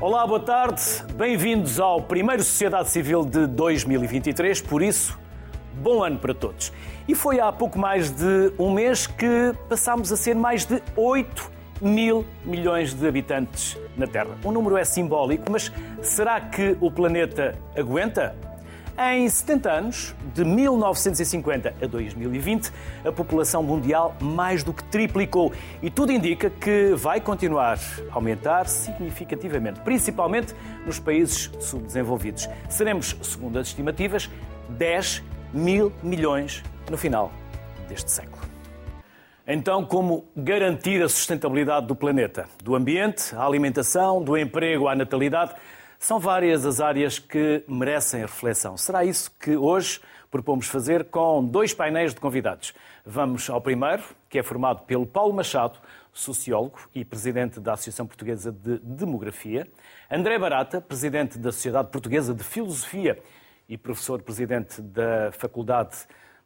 Olá, boa tarde. Bem-vindos ao primeiro Sociedade Civil de 2023. Por isso, bom ano para todos. E foi há pouco mais de um mês que passámos a ser mais de 8 mil milhões de habitantes na Terra. O número é simbólico, mas será que o planeta aguenta? Em 70 anos, de 1950 a 2020, a população mundial mais do que triplicou e tudo indica que vai continuar a aumentar significativamente, principalmente nos países subdesenvolvidos. Seremos, segundo as estimativas, 10 mil milhões no final deste século. Então, como garantir a sustentabilidade do planeta, do ambiente, à alimentação, do emprego à natalidade? São várias as áreas que merecem reflexão. Será isso que hoje propomos fazer com dois painéis de convidados. Vamos ao primeiro, que é formado pelo Paulo Machado, sociólogo e presidente da Associação Portuguesa de Demografia, André Barata, presidente da Sociedade Portuguesa de Filosofia e professor presidente da Faculdade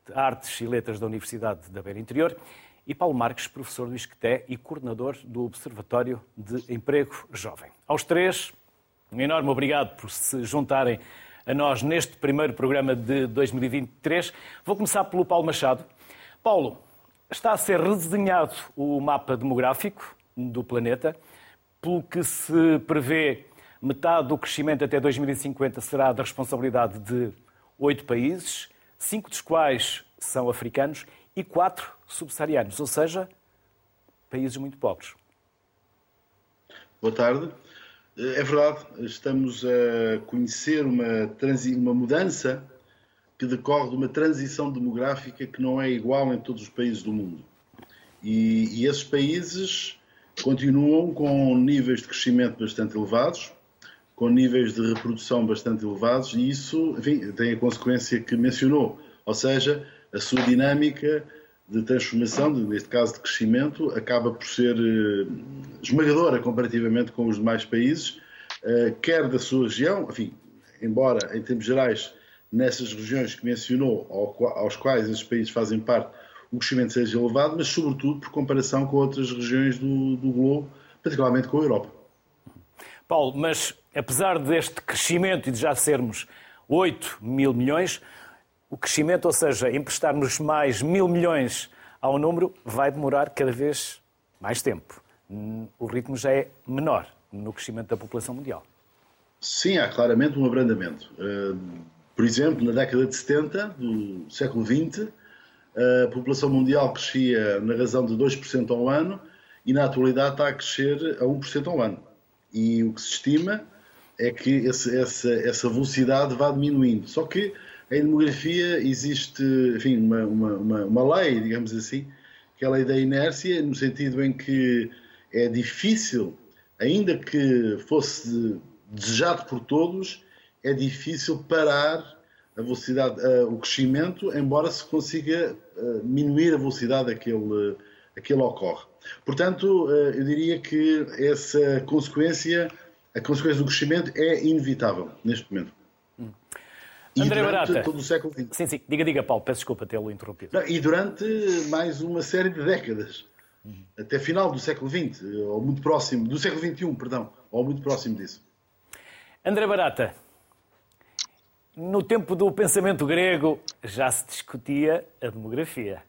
de Artes e Letras da Universidade da Beira Interior, e Paulo Marques, professor do ISCTE e coordenador do Observatório de Emprego Jovem. Aos três, um enorme obrigado por se juntarem a nós neste primeiro programa de 2023. Vou começar pelo Paulo Machado. Paulo, está a ser redesenhado o mapa demográfico do planeta, pelo que se prevê metade do crescimento até 2050 será da responsabilidade de oito países, cinco dos quais são africanos e quatro subsaarianos, ou seja, países muito pobres. Boa tarde. É verdade, estamos a conhecer uma, uma mudança que decorre de uma transição demográfica que não é igual em todos os países do mundo. E, e esses países continuam com níveis de crescimento bastante elevados, com níveis de reprodução bastante elevados, e isso enfim, tem a consequência que mencionou, ou seja, a sua dinâmica de transformação, neste caso de crescimento, acaba por ser eh, esmagadora comparativamente com os demais países, eh, quer da sua região, enfim, embora em termos gerais, nessas regiões que mencionou, aos quais esses países fazem parte, o crescimento seja elevado, mas sobretudo por comparação com outras regiões do, do globo, particularmente com a Europa. Paulo, mas apesar deste crescimento e de já sermos 8 mil milhões, o crescimento, ou seja, emprestarmos mais mil milhões ao número, vai demorar cada vez mais tempo. O ritmo já é menor no crescimento da população mundial. Sim, há claramente um abrandamento. Eh, por exemplo, na década de 70 do século XX, a população mundial crescia na razão de 2% ao ano e na atualidade está a crescer a 1% ao ano. E o que se estima é que esse, essa, essa velocidade vá diminuindo. Só que em demografia existe enfim, uma, uma, uma, lei, digamos assim, que é a lei da inércia, no sentido em que é difícil, ainda que fosse desejado por todos, é difícil parar a velocidade, uh, o crescimento, embora se consiga uh, diminuir a velocidade a que ele, a que ele ocorre. Portanto, uh, eu diria que essa consequência, a consequência do crescimento é inevitável neste momento. André Barata. todo o século XX. Sim, sim. Diga, diga, Paulo. Peço desculpa tê-lo interrompido. Não, e durante mais uma série de décadas. Uhum. Até final do século XX, ou muito próximo, do século XXI, perdão, ou muito próximo disso. André Barata, no tempo do pensamento grego já se discutia a demografia.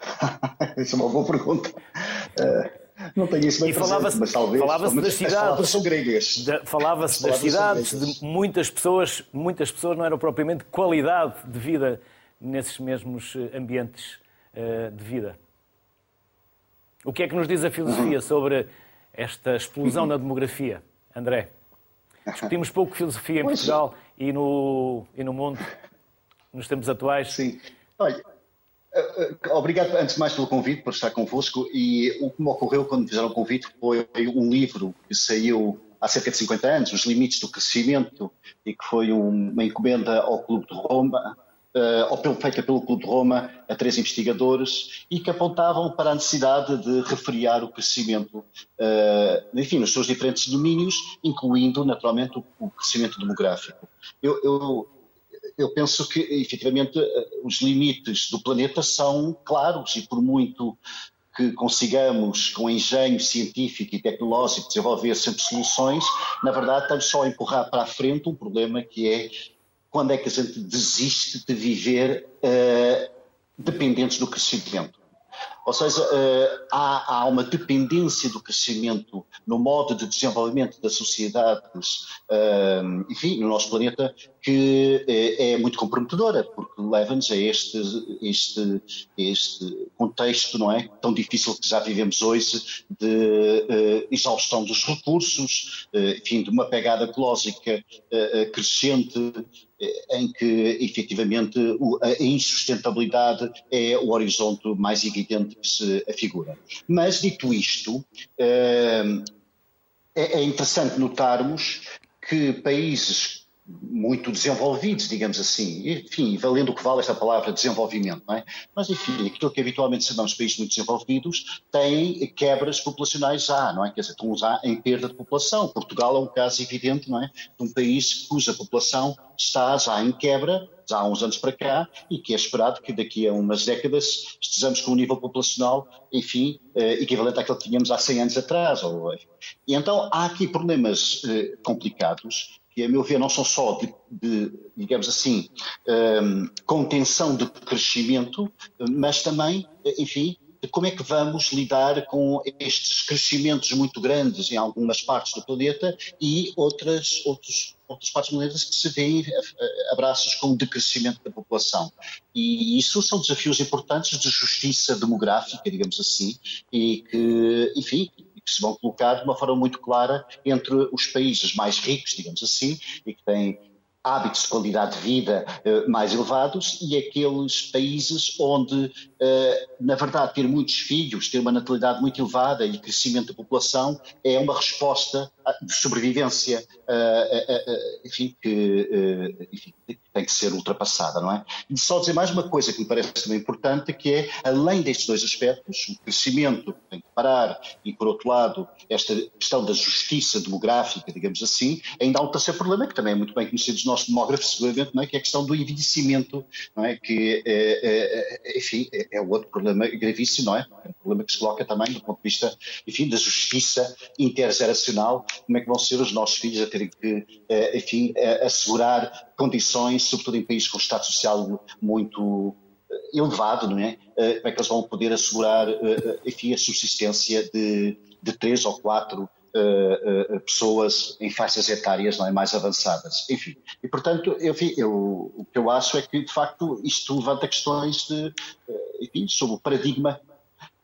Essa é uma boa pergunta. Uh... Não tenho isso bem presente, mas talvez. Falava-se das cidades. são gregas. Falava-se das cidades, de muitas pessoas, muitas pessoas não eram propriamente qualidade de vida nesses mesmos eh, ambientes uh, de vida. O que é que nos diz a filosofia uhum. sobre esta explosão na demografia, André? Discutimos pouco filosofia em Portugal e no, e no mundo, nos tempos atuais. Sim. Olha, obrigado, antes de mais, pelo convite, por estar convosco. E o que me ocorreu quando me fizeram o convite foi um livro que saiu há cerca de 50 anos, Os Limites do Crescimento, e que foi uma encomenda ao Clube de Roma, uh, ou feita pelo Clube de Roma a três investigadores, e que apontavam para a necessidade de refriar o crescimento, enfim, nos seus diferentes domínios, incluindo, naturalmente, o crescimento demográfico. Eu, eu eu penso que, efetivamente, eh, os limites do planeta são claros e por muito que consigamos, com engenho científico e tecnológico, desenvolver sempre soluções, na verdade estamos só a empurrar para a frente um problema que é quando é que a gente desiste de viver uh, dependentes do crescimento. Ou seja, eh, há, há, uma dependência do crescimento no modo de desenvolvimento das sociedades, eh, enfim, no nosso planeta, que é, é muito comprometedora, porque leva-nos a este, este, este contexto, não é? Tão difícil que já vivemos hoje, de exaustão dos recursos, enfim, de uma pegada ecológica crescente, em que efetivamente a insustentabilidade é o horizonte mais evidente se afigura. Mas, dito isto, é, é interessante notarmos que países muito desenvolvidos, digamos assim. Enfim, valendo o que vale esta palavra desenvolvimento, não é? Mas, enfim, aquilo que habitualmente chamamos de países muito desenvolvidos tem quebras populacionais já, não é? Quer dizer, estão já em perda de população. Portugal é um caso evidente, não é? De um país cuja população está já em quebra, já há uns anos para cá, e que é esperado que daqui a umas décadas estejamos com um nível populacional, enfim, eh, equivalente àquele que tínhamos há 100 anos atrás. E então há aqui problemas eh, complicados que, a meu ver, não são só de, de digamos assim, um, contenção de crescimento, mas também, enfim, de como é que vamos lidar com estes crescimentos muito grandes em algumas partes do planeta e outras, outros, outras partes do planeta que se veem abraços com o decrescimento da população. E isso são desafios importantes de justiça demográfica, digamos assim, e que, enfim, que se vão colocar de uma forma muito clara entre os países mais ricos, digamos assim, e que têm hábitos de qualidade de vida uh, mais elevados e aqueles países onde, uh, na verdade, ter muitos filhos, ter uma natalidade muito elevada e crescimento da população é uma resposta de sobrevivência, uh, enfim, que, enfim, tem que ser ultrapassada, não é? E só dizer mais uma coisa que me parece também importante, que é, além destes dois aspectos, o crescimento tem que parar e, por outro lado, esta questão da justiça demográfica, digamos assim, ainda há um terceiro problema que também é muito bem conhecido dos nossos demógrafos, seguramente, não é? que é a questão do envelhecimento, não é? que, é, é, é enfim, é, outro problema gravíssimo, não é? É um problema que se coloca também do ponto de vista, enfim, da justiça intergeracional, como é que vão ser os nossos filhos a terem que, eh, enfim, assegurar condições, sobretudo em países com estado social muito eh, elevado, não é? Eh, como é que eles vão poder assegurar, enfim, a subsistência de, de três ou quatro pessoas em faixas etárias não é, mais avançadas. Enfim, e portanto, enfim, eu, o que eu acho é que, de facto, isto levanta questões de, enfim, sobre o paradigma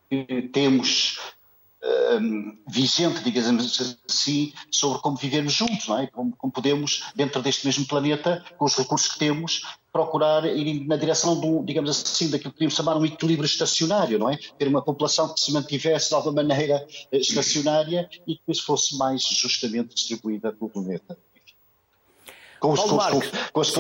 que temos um, vigente, digamos assim, sobre como vivemos juntos, não é? Como, como, podemos, dentro deste mesmo planeta, com os recursos que temos, procurar ir na direção do, digamos assim, daquilo que podemos chamar um equilíbrio estacionário, não é? Ter uma população que se mantivesse de alguma maneira eh, estacionária e que fosse mais justamente distribuída pelo planeta com, os, com, com, as,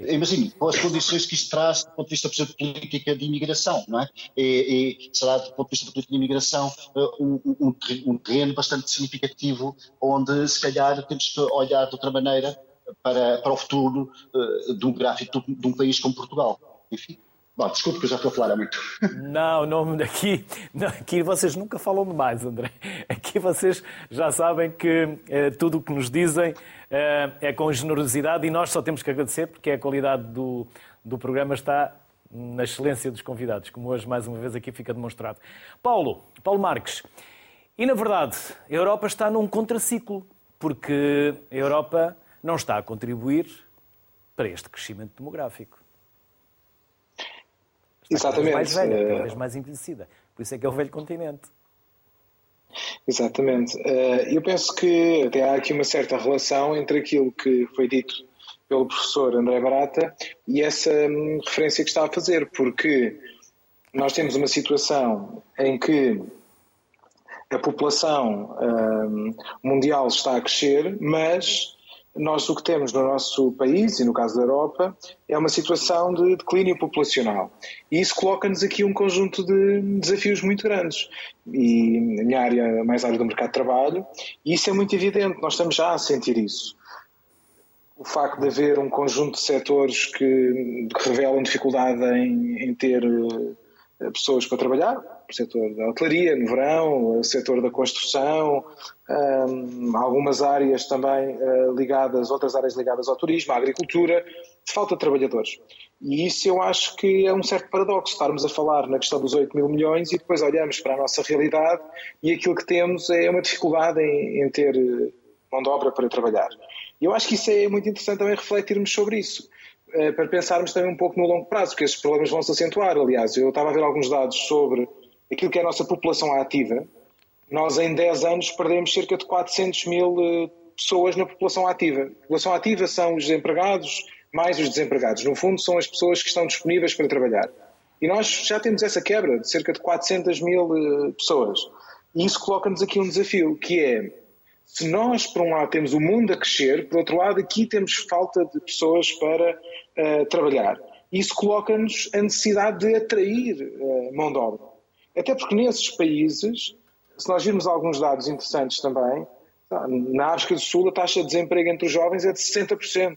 imagine, com as condições que isto traz do ponto de vista, por exemplo, de política de imigração, não é? E, e será, do ponto de vista de política de imigração, eh, um, um, um terreno bastante significativo, onde se calhar temos que olhar de outra maneira para, para o futuro uh, demográfico de, de um país como Portugal. Enfim. Bom, desculpe que eu já estou a falar muito. Não, não aqui, não, aqui vocês nunca falam demais, André. Aqui vocês já sabem que eh, tudo o que nos dizem eh, é com generosidade e nós só temos que agradecer porque a qualidade do, do programa está na excelência dos convidados, como hoje mais uma vez aqui fica demonstrado. Paulo, Paulo Marques, e na verdade a Europa está num contraciclo, porque a Europa não está a contribuir para este crescimento demográfico. Exatamente. mais velha, cada vez mais envelhecida. Por isso é que é o velho continente. Exatamente. Eh, eu penso que até há aqui uma certa relação entre aquilo que foi dito pelo professor André Barata e essa hum, referência que está a fazer, porque nós temos uma situação em que a população hum, mundial está a crescer, mas nós o que temos no nosso país, e no caso da Europa, é uma situação de declínio populacional. E isso coloca-nos aqui um conjunto de desafios muito grandes. E na minha área, mais área do mercado de trabalho, e isso é muito evidente, nós estamos já a sentir isso. O facto de haver um conjunto de setores que, que revelam dificuldade em, em ter eh, pessoas para trabalhar, o setor da hotelaria no verão, o setor da construção, um, algumas áreas também uh, ligadas, outras áreas ligadas ao turismo, à agricultura, falta de trabalhadores. E isso eu acho que é um certo paradoxo, estarmos a falar na questão dos 8 mil milhões e depois olhamos para a nossa realidade e aquilo que temos é uma dificuldade em, em ter eh, mão de obra para trabalhar. E eu acho que isso é muito interessante também refletirmos sobre isso. Eh, para pensarmos também um pouco no longo prazo, porque esses problemas vão se acentuar. Aliás, eu estava a ver alguns dados sobre aquilo que é a nossa população ativa. Nós, em 10 anos, perdemos cerca de 400 mil eh, pessoas na população ativa. A população ativa são os desempregados, mais os desempregados. No fundo, são as pessoas que estão disponíveis para trabalhar. E nós já temos essa quebra de cerca de 400 mil eh, pessoas. E isso coloca-nos aqui um desafio, que é se nós, por um lado, temos o mundo a crescer, por outro lado, aqui temos falta de pessoas para uh, trabalhar. Isso coloca-nos a necessidade de atrair uh, mão de obra. Até porque nesses países, se nós virmos alguns dados interessantes também, na África do Sul a taxa de desemprego entre os jovens é de 60%.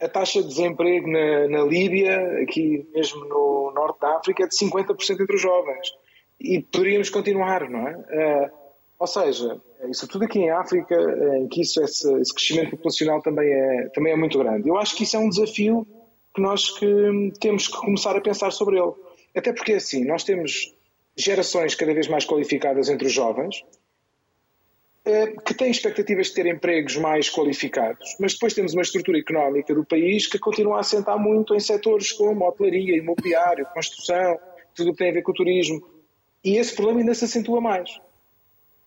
A taxa de desemprego na, na Líbia, aqui mesmo no norte da África, é de 50% entre os jovens. E poderíamos continuar, não é? Uh, ou seja, isso tudo aqui em África, em que isso, esse, esse, crescimento populacional também é, também é muito grande. Eu acho que isso é um desafio que nós que temos que começar a pensar sobre ele. Até porque, assim, nós temos gerações cada vez mais qualificadas entre os jovens, eh, que têm expectativas de ter empregos mais qualificados, mas depois temos uma estrutura económica do país que continua a assentar muito em setores como hotelaria, imobiliário, construção, tudo o que tem a ver com o turismo. E esse problema ainda se acentua mais.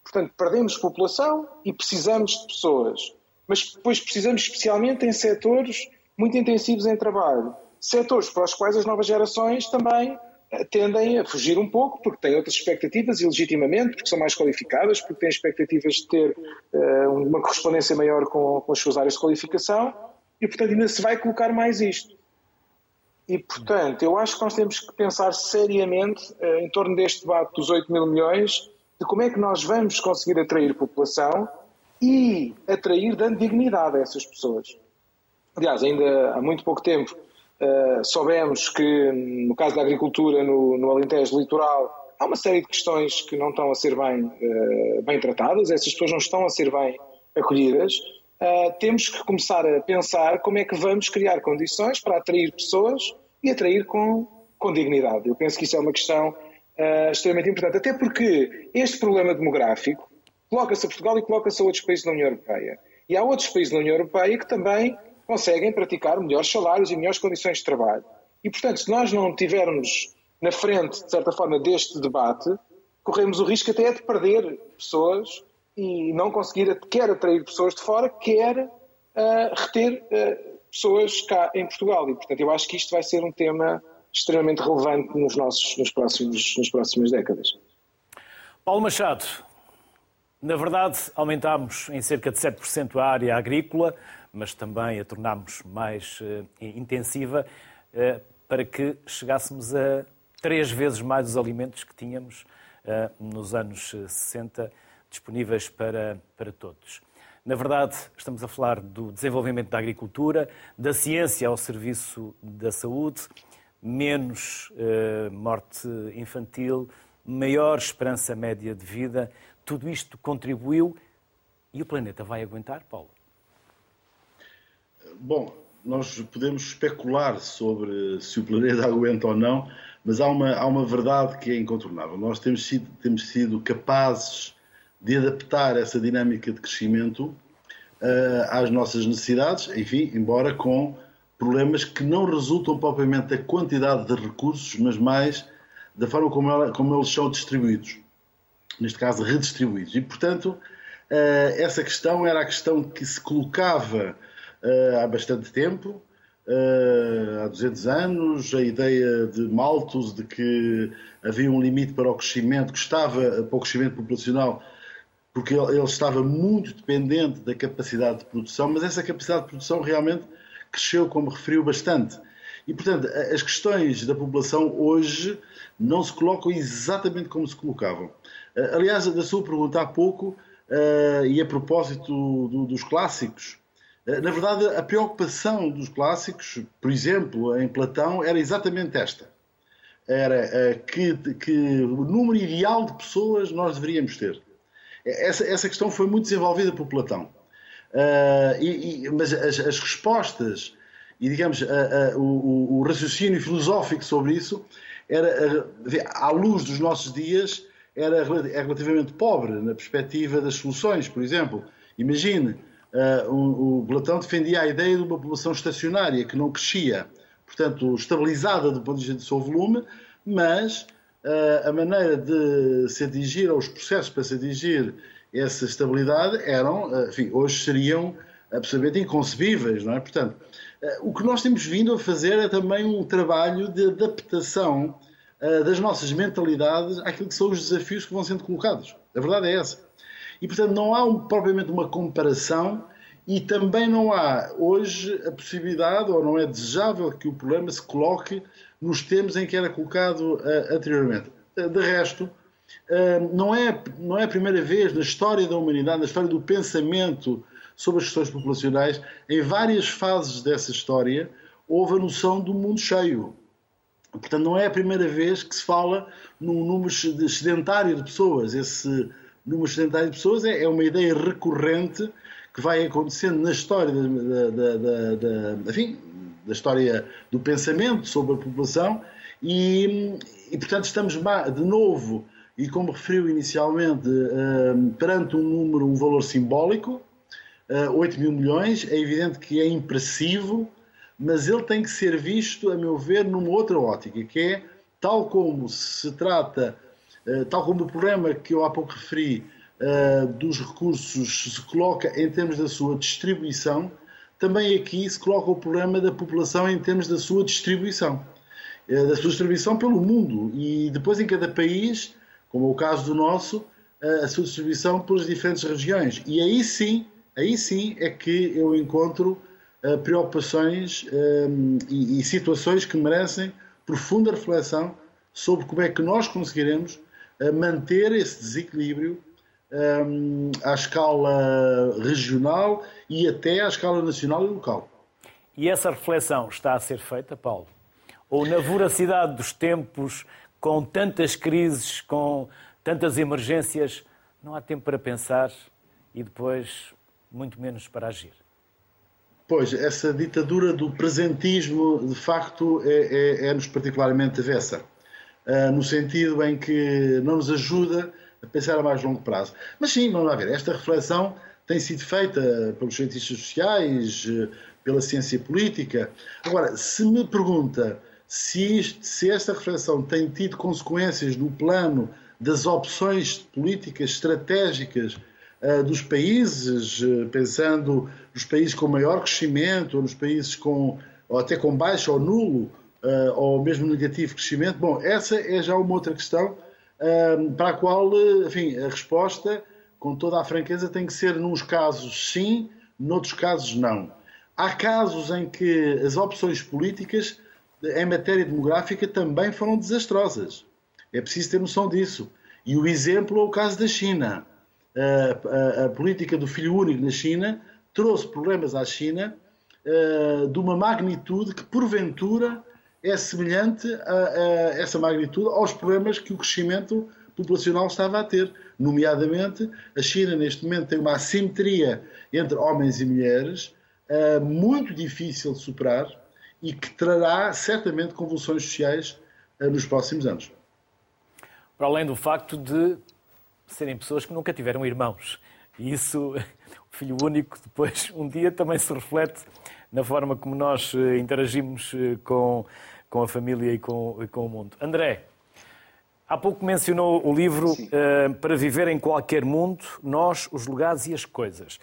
Portanto, perdemos população e precisamos de pessoas. Mas depois precisamos especialmente em setores muito intensivos em trabalho. Setores para os quais as novas gerações também tendem a fugir um pouco, porque têm outras expectativas e legitimamente, porque são mais qualificadas, porque têm expectativas de ter uh, uma correspondência maior com, com as suas áreas de qualificação e, portanto, ainda se vai colocar mais isto. E, portanto, eu acho que nós temos que pensar seriamente uh, em torno deste debate dos 8 mil milhões de como é que nós vamos conseguir atrair população e atrair dando dignidade a essas pessoas. Aliás, ainda há muito pouco tempo uh, soubemos que, no caso da agricultura no, no, Alentejo Litoral, há uma série de questões que não estão a ser bem, uh, bem tratadas, essas pessoas não estão a ser bem acolhidas. Uh, temos que começar a pensar como é que vamos criar condições para atrair pessoas e atrair com, com dignidade. Eu penso que isso é uma questão uh, extremamente importante. Até porque este problema demográfico coloca-se a Portugal e coloca-se a outros países da União Europeia. E há outros países da União Europeia que também conseguem praticar melhores salários e melhores condições de trabalho. E, portanto, se nós não tivermos na frente, de certa forma, deste debate, corremos o risco até de perder pessoas e não conseguir quer atrair pessoas de fora, quer uh, reter uh, pessoas cá em Portugal. E, portanto, eu acho que isto vai ser um tema extremamente relevante nos nossos, nos próximos, nas próximas décadas. Paulo Machado, na verdade, aumentámos em cerca de 7% a área agrícola, mas também a tornámos mais uh, intensiva uh, para que chegássemos a três vezes mais os alimentos que tínhamos uh, nos anos 60 disponíveis para, para todos. Na verdade, estamos a falar do desenvolvimento da agricultura, da ciência ao serviço da saúde menos morte infantil, maior esperança média de vida. Tudo isto contribuiu e o planeta vai aguentar, Paulo? Bom, nós podemos especular sobre se o planeta aguenta ou não, mas há uma, há uma verdade que é incontornável. Nós temos sido, temos sido capazes de adaptar essa dinâmica de crescimento uh, às nossas necessidades, enfim, embora com problemas que não resultam propriamente da quantidade de recursos, mas mais da forma como, ela, como eles são distribuídos. Neste caso, redistribuídos. E, portanto, eh, essa questão era a questão que se colocava há bastante tempo, eh, há 200 anos, a ideia de Malthus de que havia um limite para o crescimento, que estava para o crescimento populacional, porque ele estava muito dependente da capacidade de produção, mas essa capacidade de produção realmente cresceu, como referiu, bastante. E, portanto, as questões da população hoje não se colocam exatamente como se colocavam. Eh, aliás, da sua pergunta há pouco, eh, e a propósito dos clássicos, eh, na verdade, a preocupação dos clássicos, por exemplo, em Platão, era exatamente esta. era que, que o número ideal de pessoas nós deveríamos ter. Essa, essa questão foi muito desenvolvida por Platão. Uh, e, e, mas as, as, respostas e, digamos, a, a, o, o, raciocínio filosófico sobre isso era, à luz dos nossos dias, era é relativamente pobre na perspectiva das soluções. Por exemplo, imagine, uh, o, Platão defendia a ideia de uma população estacionária que não crescia, portanto, estabilizada do ponto de vista do seu volume, mas uh, a maneira de se atingir, ou os processos para se atingir essa estabilidade eram, eh, enfim, hoje seriam absolutamente inconcebíveis, não é? Portanto, o que nós temos vindo a fazer é também um trabalho de adaptação das nossas mentalidades àquilo que são os desafios que vão sendo colocados. A verdade é essa. E, portanto, não há um, propriamente uma comparação e também não há hoje a possibilidade, ou não é desejável, que o problema se coloque nos termos em que era colocado uh, anteriormente. De resto, não é, não é a primeira vez na história da humanidade, na história do pensamento sobre as questões populacionais, em várias fases dessa história, houve a noção do mundo cheio. Portanto, não é a primeira vez que se fala num número sedentário de pessoas. Esse número sedentário de pessoas é, é uma ideia recorrente que vai acontecendo na história da, da, da, da, enfim, da história do pensamento sobre a população e, e portanto, estamos de novo e, como referiu inicialmente, ehm, perante um número, um valor simbólico, 8 eh, mil milhões, é evidente que é impressivo, mas ele tem que ser visto, a meu ver, numa outra ótica, que é tal como se trata, eh, tal como o problema que eu há pouco referi eh, dos recursos se coloca em termos da sua distribuição, também aqui se coloca o problema da população em termos da sua distribuição. Da sua distribuição pelo mundo. E depois em cada país como é o caso do nosso, a sua distribuição pelas diferentes regiões. E aí sim, aí sim é que eu encontro preocupações um, e, situações que merecem profunda reflexão sobre como é que nós conseguiremos manter esse desequilíbrio um, à escala regional e até à escala nacional e local. E essa reflexão está a ser feita, Paulo? Ou na voracidade dos tempos com tantas crises, com tantas emergências, não há tempo para pensar e depois muito menos para agir. Pois, essa ditadura do presentismo, de facto, é-nos é, é particularmente avessa, no sentido em que não nos ajuda a pensar a mais longo prazo. Mas sim, vamos lá ver, esta reflexão tem sido feita pelos cientistas sociais, pela ciência política. Agora, se me pergunta se, isto, se esta reflexão tem tido consequências no plano das opções políticas estratégicas uh, dos países, uh, pensando nos países com maior crescimento, ou nos países com, ou até com baixo ou nulo, uh, ou mesmo negativo crescimento, bom, essa é já uma outra questão para a qual, enfim, a resposta, com toda a franqueza, tem que ser, nos casos sim, noutros casos não. Há casos em que as opções políticas em matéria demográfica também foram desastrosas. É preciso ter noção disso. E o exemplo é o caso da China. A, a, a política do filho único na China trouxe problemas à China uh, de uma magnitude que, porventura, é semelhante a, a, essa magnitude aos problemas que o crescimento populacional estava a ter. Nomeadamente, a China, neste momento, tem uma assimetria entre homens e mulheres uh, muito difícil de superar e que trará certamente convulsões sociais uh, nos próximos anos. Para além do facto de serem pessoas que nunca tiveram irmãos. E isso, o filho único, depois, um dia também se reflete na forma como nós eh, interagimos com, com a família e com, e com o mundo. André, há pouco mencionou o livro uh, Para Viver em Qualquer Mundo, Nós, os Lugares e as Coisas.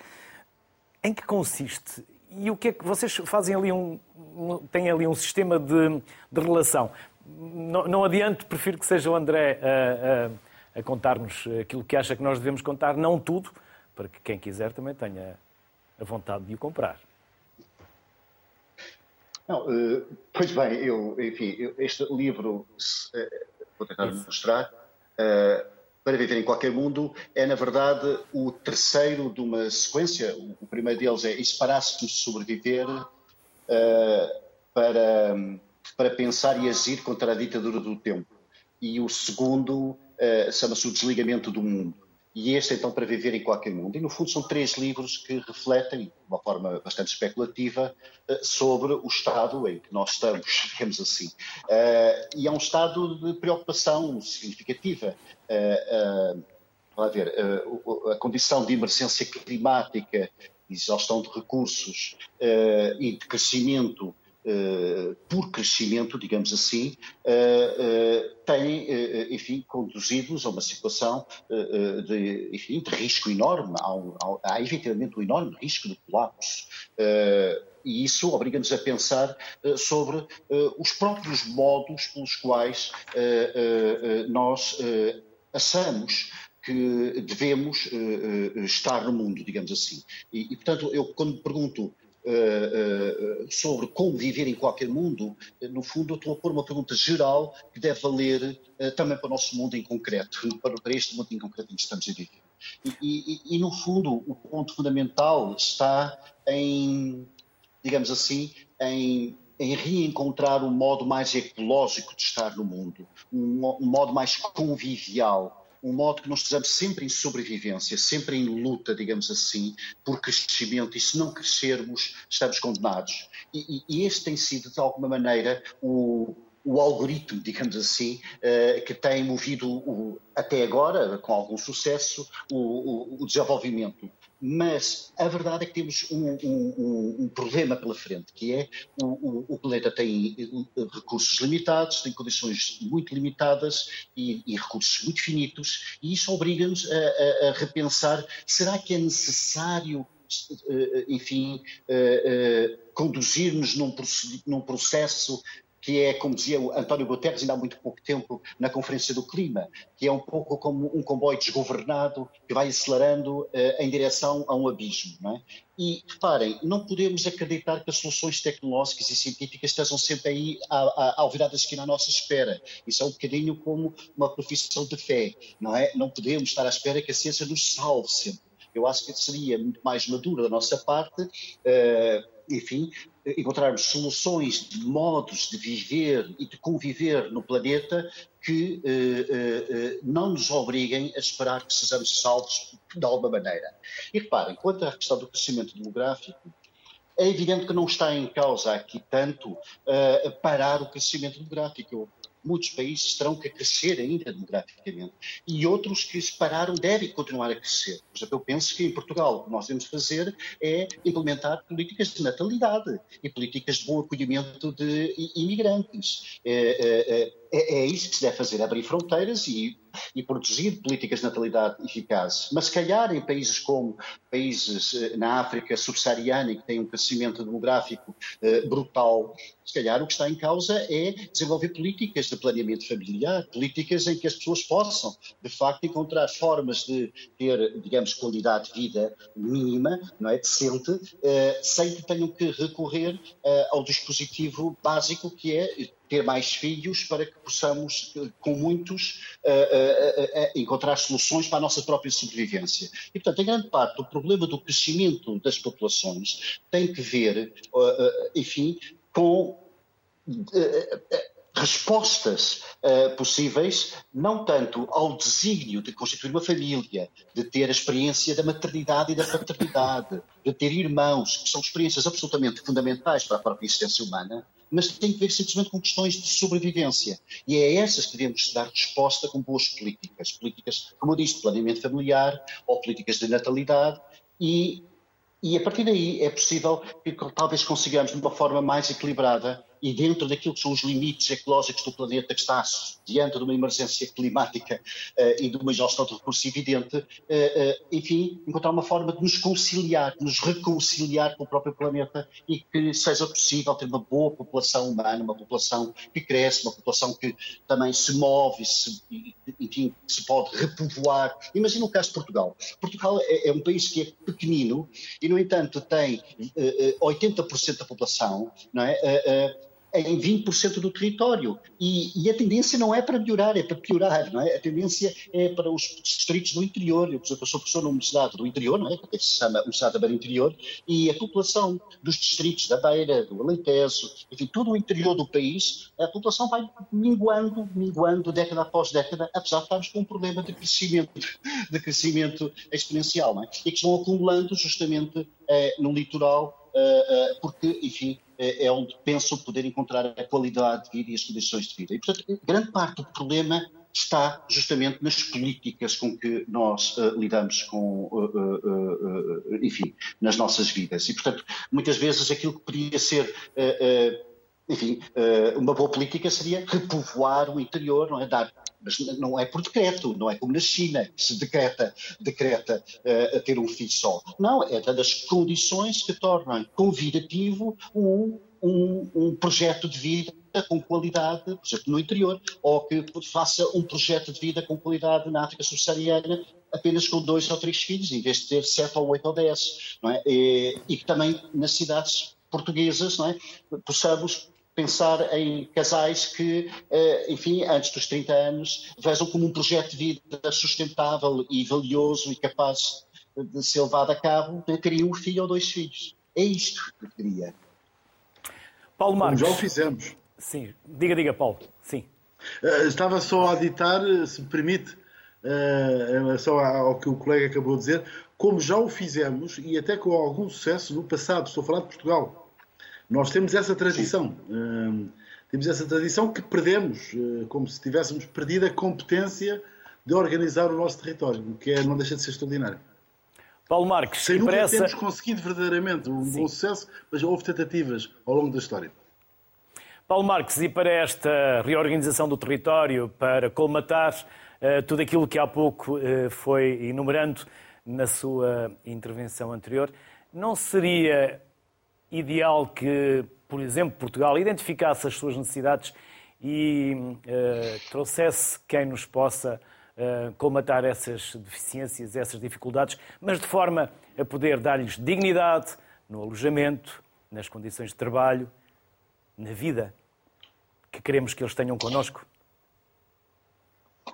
Em que consiste e o que é que vocês fazem ali um, têm ali um sistema de, de relação? Não, não adiante, prefiro que seja o André a, a, a contar-nos aquilo que acha que nós devemos contar, não tudo, para que quem quiser também tenha a vontade de o comprar. Não, uh, pois bem, eu, enfim, este livro, uh, vou tentar mostrar, uh, para viver em qualquer mundo é, na verdade, o terceiro de uma sequência. O primeiro deles é E de sobreviver para, para pensar e agir contra a ditadura do tempo. E o segundo chama-se O Desligamento do Mundo. E este, então, para viver em qualquer mundo. E, no fundo, são três livros que refletem, de uma forma bastante especulativa, uh, sobre o estado em que nós estamos, digamos assim. Uh, e é um estado de preocupação significativa. Uh, ver, a condição de emergência climática, exaustão de recursos e de crescimento por crescimento, digamos assim, uh, uh, têm, enfim, conduzidos a uma situação de, enfim, de risco enorme. Há, há, efetivamente um enorme risco de colapso. e isso obriga-nos a pensar sobre os próprios modos pelos quais nós achamos que devemos estar no mundo, digamos assim. E, e portanto, eu quando me pergunto uh, sobre como viver em qualquer mundo, no fundo eu estou a pôr uma pergunta geral que deve valer também para o nosso mundo em concreto, para, para este mundo em concreto em que estamos a viver. E, e, e, no fundo, o ponto fundamental está em, digamos assim, em, em reencontrar um modo mais ecológico de estar no mundo, um modo mais convivial, um modo que nós estejamos sempre em sobrevivência, sempre em luta, digamos assim, por crescimento, e se não crescermos, estamos condenados. E, e, este tem sido, de alguma maneira, o, o algoritmo, digamos assim, uh, que tem movido o, até agora, com algum sucesso, o, o, desenvolvimento mas a verdade é que temos um, um, um problema pela frente, que é o, o, planeta tem eh, recursos limitados, tem condições muito limitadas e, e recursos muito finitos, e isso obriga-nos a, a, a, repensar: será que é necessário, eh, enfim, eh, conduzir-nos num, num processo que é, como dizia o António Guterres ainda há muito pouco tempo na Conferência do Clima, que é um pouco como um comboio desgovernado que vai acelerando uh, em direção a um abismo. É? E reparem, não podemos acreditar que as soluções tecnológicas e científicas estejam sempre aí ao virar da esquina à nossa espera. Isso é um bocadinho como uma profissão de fé, não é? Não podemos estar à espera que a ciência nos salve sempre. Eu acho que seria muito mais maduro da nossa parte, uh, enfim, encontrarmos soluções de modos de viver e de conviver no planeta que eh, eh, eh, não nos obriguem a esperar que sejamos salvos de alguma maneira. E reparem, quanto à questão do crescimento demográfico, é evidente que não está em causa aqui tanto uh, parar o crescimento demográfico muitos países terão que crescer ainda demograficamente e outros que se pararam devem continuar a crescer. Por exemplo, eu penso que em Portugal o que nós devemos fazer é implementar políticas de natalidade e políticas de bom acolhimento de imigrantes. É, é, é é, isso que se deve fazer, abrir fronteiras e, e produzir políticas de natalidade eficazes. Mas se calhar em países como países eh, na África subsaariana que têm um crescimento demográfico eh, brutal, se calhar o que está em causa é desenvolver políticas de planeamento familiar, políticas em que as pessoas possam, de facto, encontrar formas de ter, digamos, qualidade de vida mínima, não é, decente, eh, sem que tenham que recorrer eh, ao dispositivo básico que é ter mais filhos para que possamos, com muitos, uh, uh, uh, encontrar soluções para a nossa própria sobrevivência. E, portanto, em grande parte, o problema do crescimento das populações tem que ver, enfim, com respostas uh, possíveis, não tanto ao desígnio de constituir uma família, de ter a experiência da maternidade e da paternidade, de ter irmãos, que são experiências absolutamente fundamentais para a própria existência humana, mas tem que ver simplesmente com questões de sobrevivência. E é a essas que devemos dar resposta com boas políticas. Políticas, como eu disse, de planeamento familiar ou políticas de natalidade e e a partir daí é possível que talvez consigamos, de uma forma mais equilibrada, e dentro daquilo que são os limites ecológicos do planeta que está diante de uma emergência climática uh, e de uma exaustão de recursos evidente, uh, uh, enfim, encontrar uma forma de nos conciliar, de nos reconciliar com o próprio planeta e que seja possível ter uma boa população humana, uma população que cresce, uma população que também se move, se, enfim, se pode repovoar. Imagina o caso de Portugal. Portugal é, é um país que é pequenino e, no entanto, tem 80% da população, não é? Em 20% do território. E, e, a tendência não é para melhorar, é para piorar, não é? A tendência é para os distritos do interior. Eu, por exemplo, sou professor na Universidade do Interior, não é? Que se chama Universidade da Interior, e a população dos distritos da Beira, do Alentejo, enfim, todo o interior do país, a população vai minguando, minguando década após década, apesar de estarmos com um problema de crescimento, de crescimento exponencial, não é? E que estão acumulando justamente eh, no litoral, eh, eh, porque, enfim, é, é onde pensam poder encontrar a qualidade de vida e as condições de vida. E, portanto, grande parte do problema está justamente nas políticas com que nós uh, lidamos com, uh, uh, enfim, nas nossas vidas. E, portanto, muitas vezes aquilo que poderia ser, enfim, uma boa política seria repovoar o interior, não é? Dar mas não é por decreto, não é como na China, que se decreta, decreta uh, a ter um filho só. Não, é das condições que tornam convidativo um, um, um projeto de vida com qualidade, por exemplo, no interior, ou que faça um projeto de vida com qualidade na África subsaariana apenas com dois ou três filhos, em vez de ter sete ou oito ou dez. Não é? e, e que também nas cidades portuguesas não é? possamos pensar em casais que, eh, enfim, antes dos 30 anos, vejam como um projeto de vida sustentável e valioso e capaz de ser levado a cabo, teriam um filho ou dois filhos. É isto que eu queria. Paulo Marcos. já o fizemos. Sim, diga, diga, Paulo. Sim. Uh, estava só a aditar, se me permite, uh, em relação ao que o colega acabou de dizer, como já o fizemos e até com algum sucesso no passado, estou a falar de Portugal. Nós temos essa tradição. Uh, temos essa tradição que perdemos, uh, como se tivéssemos perdido a competência de organizar o nosso território, o que é, não deixa de ser extraordinário. Paulo Marques, Sem nunca essa... temos conseguido verdadeiramente um Sim. bom sucesso, mas houve tentativas ao longo da história. Paulo Marques, e para esta reorganização do território, para colmatar uh, tudo aquilo que há pouco uh, foi enumerando na sua intervenção anterior, não seria ideal que, por exemplo, Portugal identificasse as suas necessidades e uh, trouxesse quem nos possa uh, essas deficiências, essas dificuldades, mas de forma a poder dar-lhes dignidade no alojamento, nas condições de trabalho, na vida que queremos que eles tenham connosco?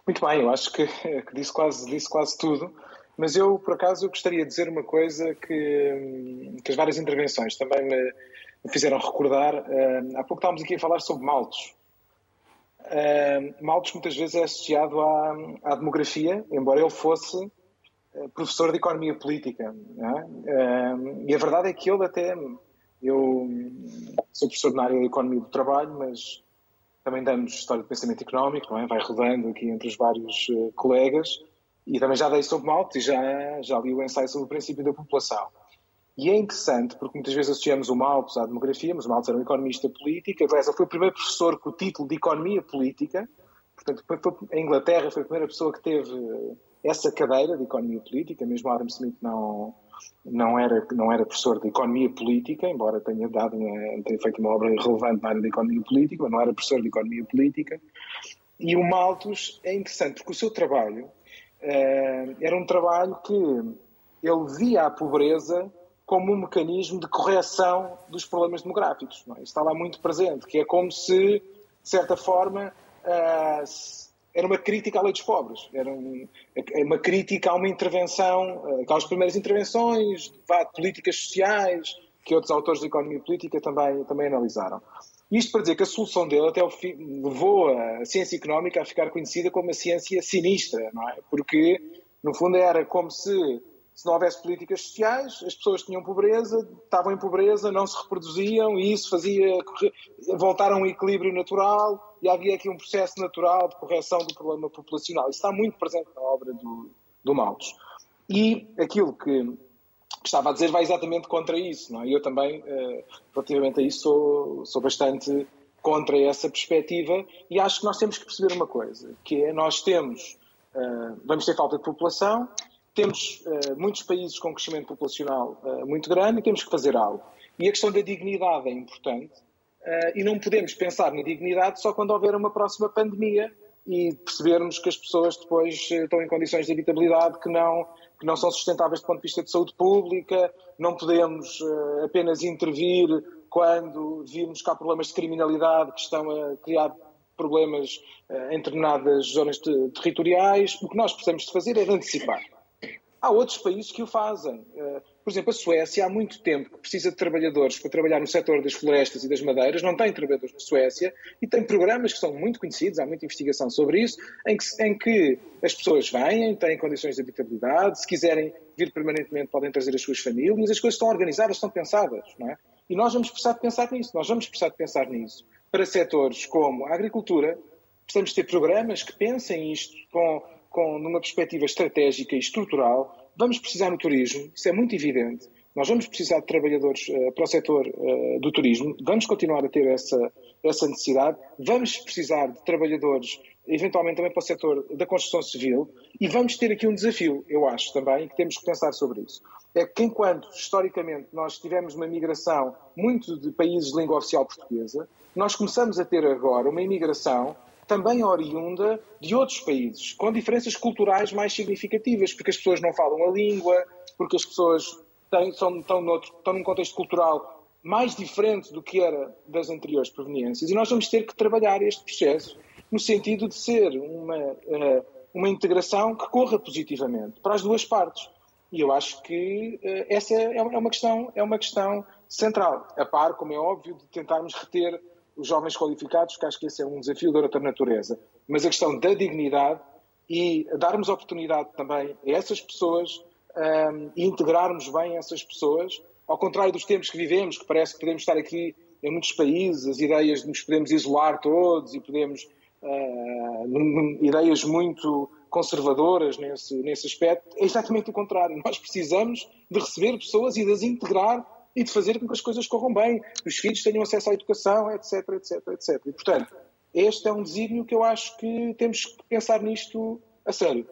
Muito bem, eu acho que, que disse, quase, disse quase tudo. Mas eu, por acaso, gostaria de dizer uma coisa que, que as várias intervenções também me, me fizeram recordar. Uh, há pouco estávamos aqui a falar sobre Maltos. Uh, Maltos muitas vezes é associado à, à demografia, embora ele fosse eh, professor de economia política. É? E a verdade é que ele até. Eu sou professor na área da economia do trabalho, mas também damos história de pensamento económico, não é? vai rodando aqui entre os vários colegas. E também já dei sobre Malta e já, já li o ensaio sobre o princípio da população. E é interessante porque muitas vezes associamos o Malthus à demografia, mas o Malthus era um economista político. Aliás, ele foi o primeiro professor com o título de Economia Política. Portanto, a Inglaterra foi a primeira pessoa que teve essa cadeira de Economia Política. Mesmo Adam Smith não, não, era, não era professor de Economia Política, embora tenha, dado uma, tenha feito uma obra relevante na área da Economia Política, mas não era professor de Economia Política. E o Malthus é interessante porque o seu trabalho era um trabalho que ele via a pobreza como um mecanismo de correção dos problemas demográficos. É? Está lá muito presente, que é como se, de certa forma, uh, era uma crítica à lei dos pobres, era é uma crítica a uma intervenção, aquelas primeiras intervenções, de políticas sociais, que outros autores de economia política também, também analisaram. Isto para dizer que a solução dele até levou a ciência económica a ficar conhecida como uma ciência sinistra, não é? Porque, no fundo, era como se, se não houvesse políticas sociais, as pessoas tinham pobreza, estavam em pobreza, não se reproduziam e isso fazia voltar a um equilíbrio natural e havia aqui um processo natural de correção do problema populacional. Isso está muito presente na obra do, do Malthus. E aquilo que que estava a dizer vai exatamente contra isso. Não é? Eu também, uh, relativamente a isso, sou, sou bastante contra essa perspectiva e acho que nós temos que perceber uma coisa, que é nós temos, uh, vamos ter falta de população, temos uh, muitos países com crescimento populacional muito grande e temos que fazer algo. E a questão da dignidade é importante e não podemos pensar na dignidade só quando houver uma próxima pandemia e percebermos que as pessoas depois estão em condições de habitabilidade que não, que não são sustentáveis do ponto de vista de saúde pública, não podemos apenas intervir quando vimos que há problemas de criminalidade que estão a criar problemas uh, em determinadas zonas de, territoriais, o que nós precisamos de fazer é antecipar. Há outros países que o fazem. Por exemplo, a Suécia há muito tempo que precisa de trabalhadores para trabalhar no setor das florestas e das madeiras, não tem trabalhadores na Suécia e tem programas que são muito conhecidos, há muita investigação sobre isso, em que, em que as pessoas vêm, têm condições de habitabilidade, se quiserem vir permanentemente podem trazer as suas famílias, as coisas estão organizadas, estão pensadas, não é? E nós vamos precisar de pensar nisso, nós vamos precisar de pensar nisso. Para setores como a agricultura, precisamos ter programas que pensem isto com, com, numa perspectiva estratégica e estrutural. Vamos precisar no turismo, isso é muito evidente. Nós vamos precisar de trabalhadores uh, para o setor uh, do turismo, vamos continuar a ter essa, essa necessidade, vamos precisar de trabalhadores, eventualmente também para o setor da construção civil, e vamos ter aqui um desafio, eu acho também, que temos que pensar sobre isso. É que enquanto historicamente nós tivemos uma migração muito de países de língua oficial portuguesa, nós começamos a ter agora uma imigração também oriunda de outros países, com diferenças culturais mais significativas, porque as pessoas não falam a língua, porque as pessoas têm, são, estão, noutro, estão num contexto cultural mais diferente do que era das anteriores proveniências. E nós vamos ter que trabalhar este processo no sentido de ser uma, eh, uma integração que corra positivamente para as duas partes. E eu acho que uh, essa é, é uma, questão, é uma questão central, a par, como é óbvio, de tentarmos reter os jovens qualificados, que acho que esse é um desafio da outra natureza. Mas a questão da dignidade e darmos oportunidade também a essas pessoas um, ehm, e integrarmos bem essas pessoas, ao contrário dos tempos que vivemos, que parece que podemos estar aqui em muitos países, as ideias de nos podemos isolar todos e podemos. Uh, ideias muito conservadoras nesse, nesse aspecto, é exatamente o contrário. Nós precisamos de receber pessoas e de as integrar e de fazer com que as coisas corram bem, que os filhos tenham acesso à educação, etc, etc, etc. E, portanto, este é um desígnio que eu acho que temos que pensar nisto a sério.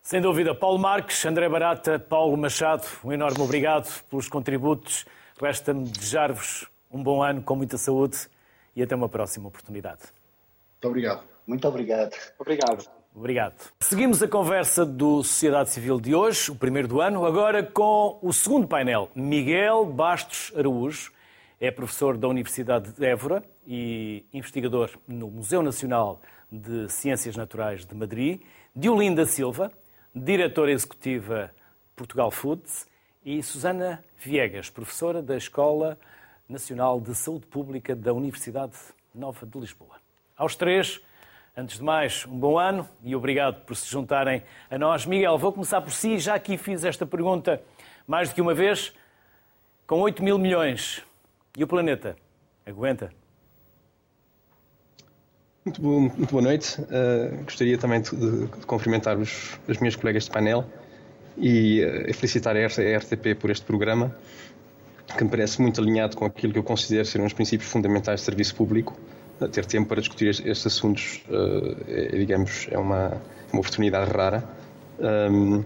Sem dúvida. Paulo Marques, André Barata, Paulo Machado, um enorme obrigado pelos contributos. Resta-me desejar-vos um bom ano com muita saúde e até uma próxima oportunidade. Muito obrigado. Muito obrigado. Obrigado. Obrigado. Seguimos a conversa do Sociedade Civil de hoje, o primeiro do ano, agora com o segundo painel. Miguel Bastos Araújo é professor da Universidade de Évora e investigador no Museu Nacional de Ciências Naturais de Madrid. Diolinda Silva, diretora executiva Portugal Foods. E Susana Viegas, professora da Escola Nacional de Saúde Pública da Universidade Nova de Lisboa. Aos três, Antes de mais, um bom ano e obrigado por se juntarem a nós. Miguel, vou começar por si. Já aqui fiz esta pergunta mais do que uma vez. Com 8 mil milhões, e o planeta? Aguenta? Muito, bom, muito boa noite. Uh, gostaria também de, de, cumprimentar os, os meus colegas de painel e uh, felicitar a RTP por este programa, que me parece muito alinhado com aquilo que eu considero ser um dos princípios fundamentais de serviço público ter tempo para discutir estes assuntos, uh, é, digamos, é uma, uma oportunidade rara. Um,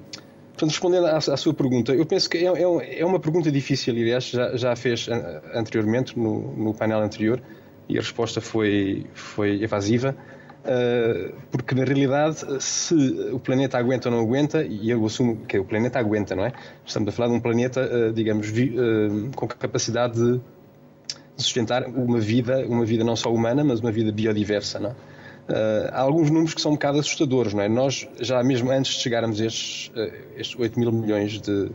portanto, respondendo à, à, sua pergunta, eu penso que é, é, é uma pergunta difícil, aliás, já, já a fez anteriormente, no, no painel anterior, e a resposta foi, foi evasiva, uh, porque na realidade, se o planeta aguenta ou não aguenta, e eu assumo que o planeta aguenta, não é? Estamos a falar de um planeta, uh, digamos, vi, com capacidade de sustentar uma vida, uma vida não só humana, mas uma vida biodiversa. Não? Uh, há alguns números que são um bocado assustadores, não é? Nós, já mesmo antes de chegarmos a estes, uh, estes 8 mil milhões de,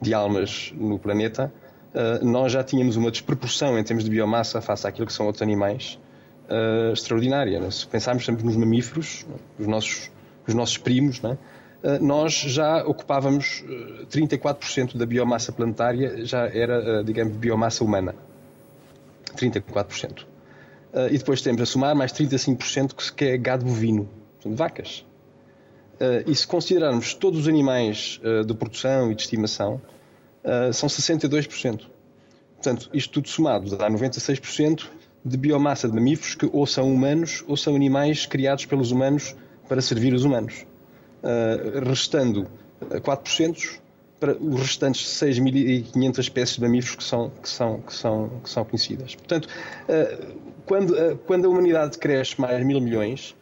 de almas no planeta, uh, nós já tínhamos uma desproporção em termos de biomassa face àquilo que são outros animais extraordinária. É? Se pensarmos nos mamíferos, os, nossos, os nossos primos, é? nós já ocupávamos 34% da biomassa planetária, já era, digamos, biomassa humana. 34%. Uh, ah, e depois temos a somar mais 35% que é gado bovino, portanto, vacas. Uh, e se considerarmos todos os animais uh, de produção e de estimação, são 62%. Portanto, isto tudo somado dá 96% de biomassa de mamíferos que ou são humanos ou são animais criados pelos humanos para servir os humanos. restando 4% para os restantes 6.500 espécies de mamíferos que são, que são, que são, que são conhecidas. Portanto, eh, quando, eh, quando a humanidade cresce mais mil milhões,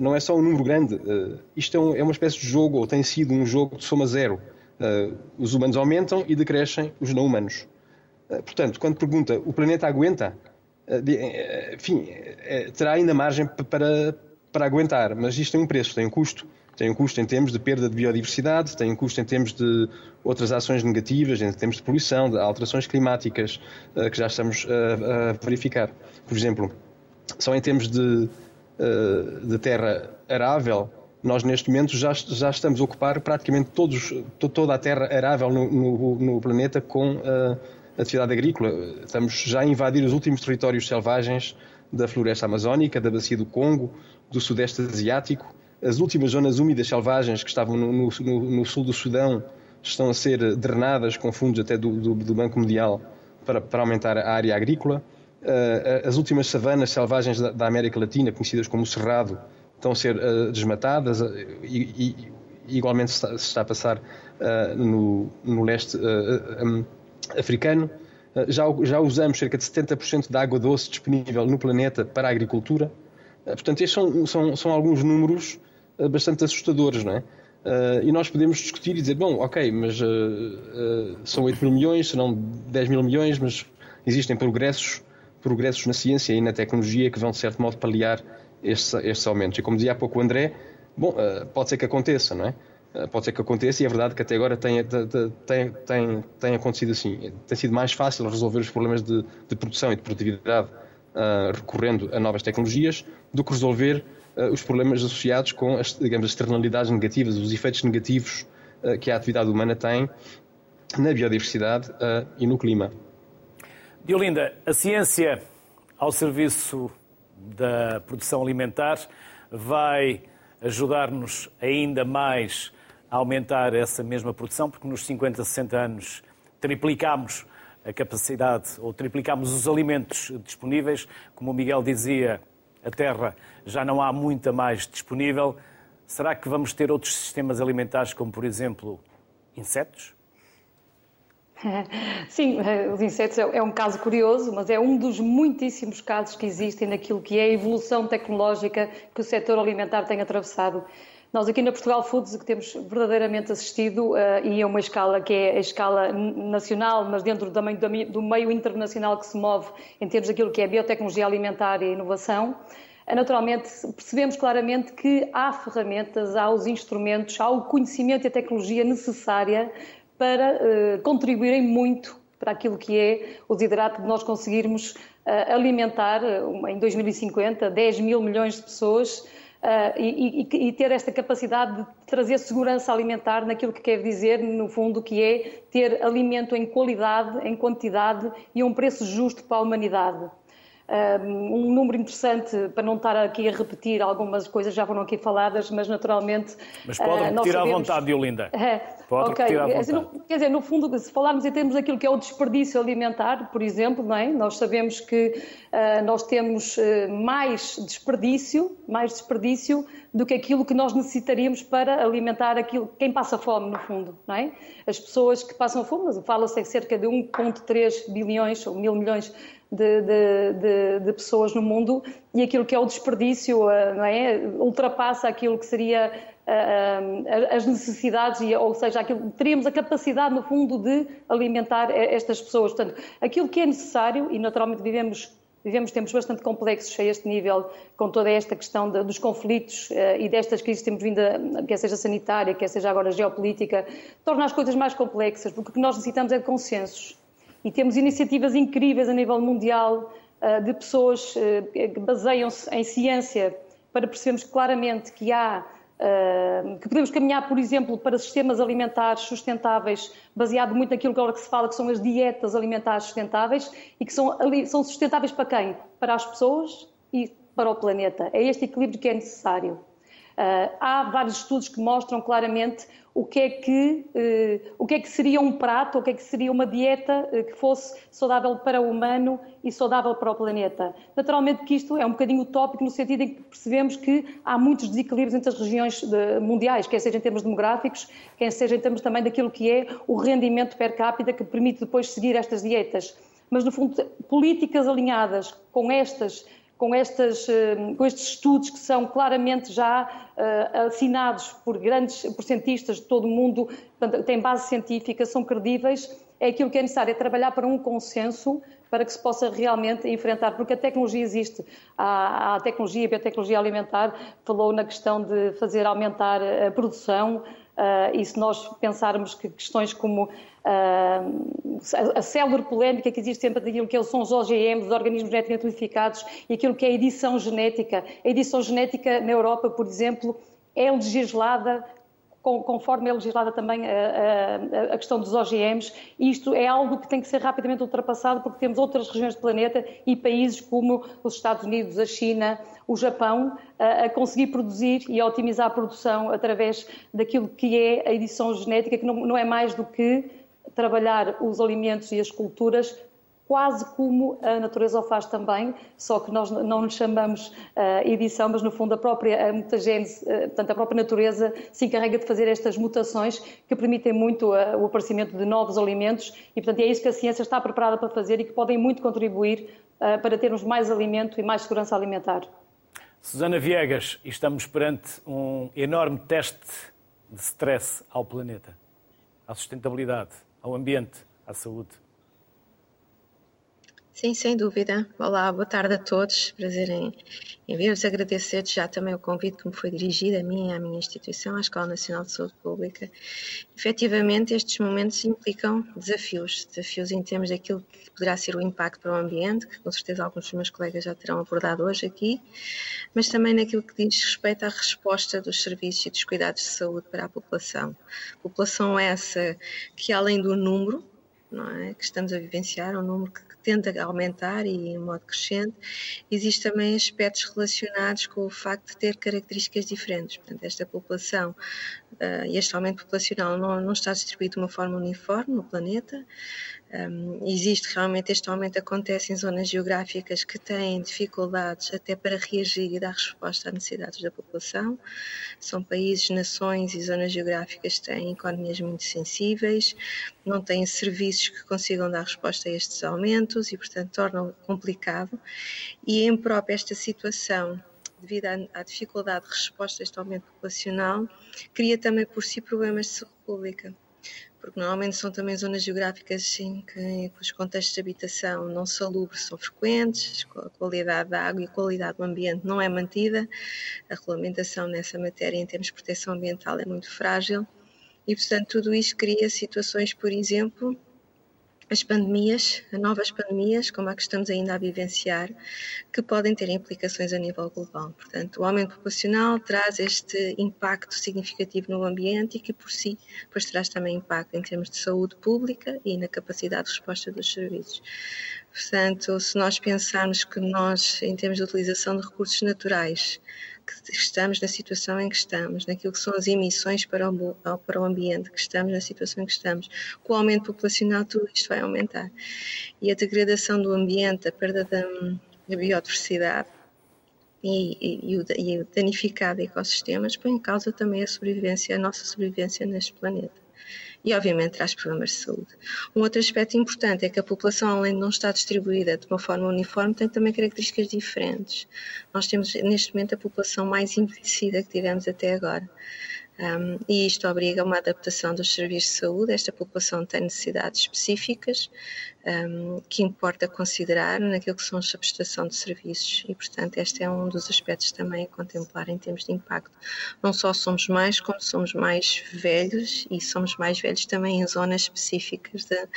não é só um número grande. isto é, um, é, uma espécie de jogo, ou tem sido um jogo de soma zero. os humanos aumentam e decrescem os não humanos. portanto, quando pergunta, o planeta aguenta? enfim, terá ainda margem para, para aguentar, mas isto tem um preço, tem um custo tem um custo em termos de perda de biodiversidade, tem um custo em termos de outras ações negativas, em termos de poluição, de alterações climáticas uh, que já estamos uh, a verificar. Por exemplo, só em termos de, uh, de terra arável, nós neste momento já, já estamos a ocupar praticamente todos, toda a terra arável no, no, no planeta com atividade agrícola. Estamos já a invadir os últimos territórios selvagens da floresta amazónica, da bacia do Congo, do sudeste asiático as últimas zonas úmidas selvagens que estavam no, no, no, sul do Sudão estão a ser drenadas com fundos até do, do, do Banco Mundial para, para, aumentar a área agrícola. Uh, as últimas savanas selvagens da, América Latina, conhecidas como Cerrado, estão a ser uh, desmatadas e, e, igualmente se está, a passar no, no, leste africano. já, já usamos cerca de 70% da água doce disponível no planeta para a agricultura. portanto, estes são, são, são alguns números eh, bastante assustadores, não é? Uh, e nós podemos discutir e dizer, bom, ok, mas uh, uh, são 8 mil milhões, serão 10 mil milhões, mas existem progressos, progressos na ciência e na tecnologia que vão, de certo modo, paliar estes, estes aumentos. E como dizia há pouco o André, bom, pode ser que aconteça, não é? Pode ser que aconteça e é verdade que até agora tem, tem, tem, tem acontecido assim. Tem sido mais fácil resolver os problemas de, de produção e de produtividade recorrendo a novas tecnologias do que resolver os problemas associados com as, digamos, as externalidades negativas, os efeitos negativos uh, que a atividade humana tem na biodiversidade uh, e no clima. Diolinda, a ciência ao serviço da produção alimentar vai ajudar-nos ainda mais a aumentar essa mesma produção, porque nos 50, 60 anos triplicámos a capacidade ou triplicámos os alimentos disponíveis. Como o Miguel dizia, a terra já não há muita mais disponível. Será que vamos ter outros sistemas alimentares, como por exemplo insetos? Sim, eh, os insetos é, é um caso curioso, mas é um dos muitíssimos casos que existem naquilo que é a evolução tecnológica que o setor alimentar tem atravessado. Nós aqui na Portugal Foods que temos verdadeiramente assistido, uh, e é uma escala que é a escala nacional, mas dentro do, do meio internacional que se move em termos daquilo que é biotecnologia alimentar e inovação, uh, naturalmente percebemos claramente que há ferramentas, há os instrumentos, há o conhecimento e a tecnologia necessária para uh, contribuírem muito para aquilo que é o desidrato de nós conseguirmos alimentar em 2050 10 mil milhões de pessoas Uh, e, e, e, ter esta capacidade de trazer segurança alimentar naquilo que quer dizer, no fundo, que é ter alimento em qualidade, em quantidade e a um preço justo para a humanidade um número interessante, para não estar aqui a repetir, algumas coisas já foram aqui faladas, mas naturalmente. Mas pode ah, repetir sabemos... à vontade, Diolinda. É, pode okay. repetir à vontade. Quer dizer, no fundo, se falarmos em termos daquilo que é o desperdício alimentar, por exemplo, não é? nós sabemos que uh, nós temos uh, mais desperdício, mais desperdício do que aquilo que nós necessitaríamos para alimentar aquilo, quem passa fome, no fundo, não é? As pessoas que passam fome, fala-se cerca de 1,3 bilhões ou mil milhões de, de, de, de, pessoas no mundo e aquilo que é o desperdício eh, não é? ultrapassa aquilo que seria uh, as necessidades, ou seja, aquilo, teríamos a capacidade, no fundo, de alimentar estas pessoas. Portanto, aquilo que é necessário, e naturalmente vivemos vivemos tempos bastante complexos a este nível, com toda esta questão de, dos conflitos e destas crises que temos vindo, a, quer seja sanitária, quer seja agora geopolítica, torna as coisas mais complexas, porque o que nós necessitamos é de consensos e temos iniciativas incríveis a nível mundial uh, de pessoas uh, que baseiam-se em ciência para percebermos claramente que há uh, que podemos caminhar, por exemplo, para sistemas alimentares sustentáveis, baseado muito naquilo que agora se fala que são as dietas alimentares sustentáveis e que são, são sustentáveis para quem? Para as pessoas e para o planeta. É este equilíbrio que é necessário. Uh, há vários estudos que mostram claramente o que é que, uh, o que, é que seria um prato, o que é que seria uma dieta uh, que fosse saudável para o humano e saudável para o planeta. Naturalmente que isto é um bocadinho utópico no sentido em que percebemos que há muitos desequilíbrios entre as regiões mundiais, quer seja em termos demográficos, quer seja em termos também daquilo que é o rendimento per capita que permite depois seguir estas dietas. Mas, no fundo, políticas alinhadas com estas com, estas, com estes estudos que são claramente já assinados por grandes por cientistas de todo o mundo, têm base científica, são credíveis, é aquilo que é necessário, é trabalhar para um consenso para que se possa realmente enfrentar, porque a tecnologia existe. A tecnologia, a biotecnologia alimentar falou na questão de fazer aumentar a produção, Uh, e se nós pensarmos que questões como uh, a, a célula polémica que existe sempre daquilo que são os OGMs, os organismos geneticamente modificados, e aquilo que é a edição genética. A edição genética na Europa, por exemplo, é legislada conforme é legislada também a, a, a, questão dos OGMs, isto é algo que tem que ser rapidamente ultrapassado porque temos outras regiões do planeta e países como os Estados Unidos, a China, o Japão, a, a conseguir produzir e a otimizar a produção através daquilo que é a edição genética, que não, não é mais do que trabalhar os alimentos e as culturas quase como a natureza o faz também, só que nós não lhe chamamos uh, edição, mas no fundo a própria a mutagênese, uh, portanto a própria natureza se encarrega de fazer estas mutações que permitem muito uh, o aparecimento de novos alimentos e portanto é isso que a ciência está preparada para fazer e que podem muito contribuir para termos mais alimento e mais segurança alimentar. Susana Viegas, estamos perante um enorme teste de stress ao planeta, à sustentabilidade, ao ambiente, à saúde. Sim, sem dúvida. Olá, boa tarde a todos. Prazer em, em ver-vos. Agradecer já também o convite que me foi dirigido a mim e à minha instituição, à Escola Nacional de Saúde Pública. Efetivamente, estes momentos implicam desafios. Desafios em termos daquilo que poderá ser o impacto para o ambiente, que com certeza alguns dos meus colegas já terão abordado hoje aqui, mas também naquilo que diz respeito à resposta dos serviços e dos cuidados de saúde para a população. População essa que, além do número, é, que estamos a vivenciar, um número que tende a aumentar e em modo crescente, existem também aspectos relacionados com o facto de ter características diferentes. Portanto, esta população uh, e este aumento populacional não, não está distribuído de uma forma uniforme no planeta. Um, existe realmente este aumento acontece em zonas geográficas que têm dificuldades até para reagir e dar resposta às necessidades da população. São países, nações e zonas geográficas que têm economias muito sensíveis, não têm serviços que consigam dar resposta a estes aumentos e, portanto, tornam complicado. E em própria esta situação devido à, dificuldade de resposta a este aumento populacional, cria também por si problemas de saúde pública porque normalmente são também zonas geográficas em que, os contextos de habitação não salubres são frequentes, a qualidade da água e a qualidade do ambiente não é mantida, a regulamentação nessa matéria em termos de proteção ambiental é muito frágil. E, portanto, tudo isto cria situações, por exemplo, as pandemias, novas pandemias, como a que estamos ainda a vivenciar, que podem ter implicações a nível global. Portanto, o aumento populacional traz este impacto significativo no ambiente e que, por si, depois traz também impacto em termos de saúde pública e na capacidade de resposta dos serviços. Portanto, se nós pensarmos que nós, em termos de utilização de recursos naturais, que estamos na situação em que estamos, naquilo que são as emissões para o, para o ambiente, que estamos na situação em que estamos, com o aumento populacional tudo isto vai aumentar. E a degradação do ambiente, a perda da, da biodiversidade e, e, e, o, e o danificado ecossistemas põe em causa também a sobrevivência, a nossa sobrevivência neste planeta e, obviamente, traz problemas de saúde. Um outro aspecto importante é que a população, além de não estar distribuída de uma forma uniforme, tem também características diferentes. Nós temos, neste momento, a população mais envelhecida que tivemos até agora. Um, e isto obriga a uma adaptação dos serviços de saúde. Esta população tem necessidades específicas um, que importa considerar naquilo que são a prestação de serviços e, portanto, este é um dos aspectos também a contemplar em termos de impacto. Não só somos mais, como somos mais velhos e somos mais velhos também em zonas específicas de,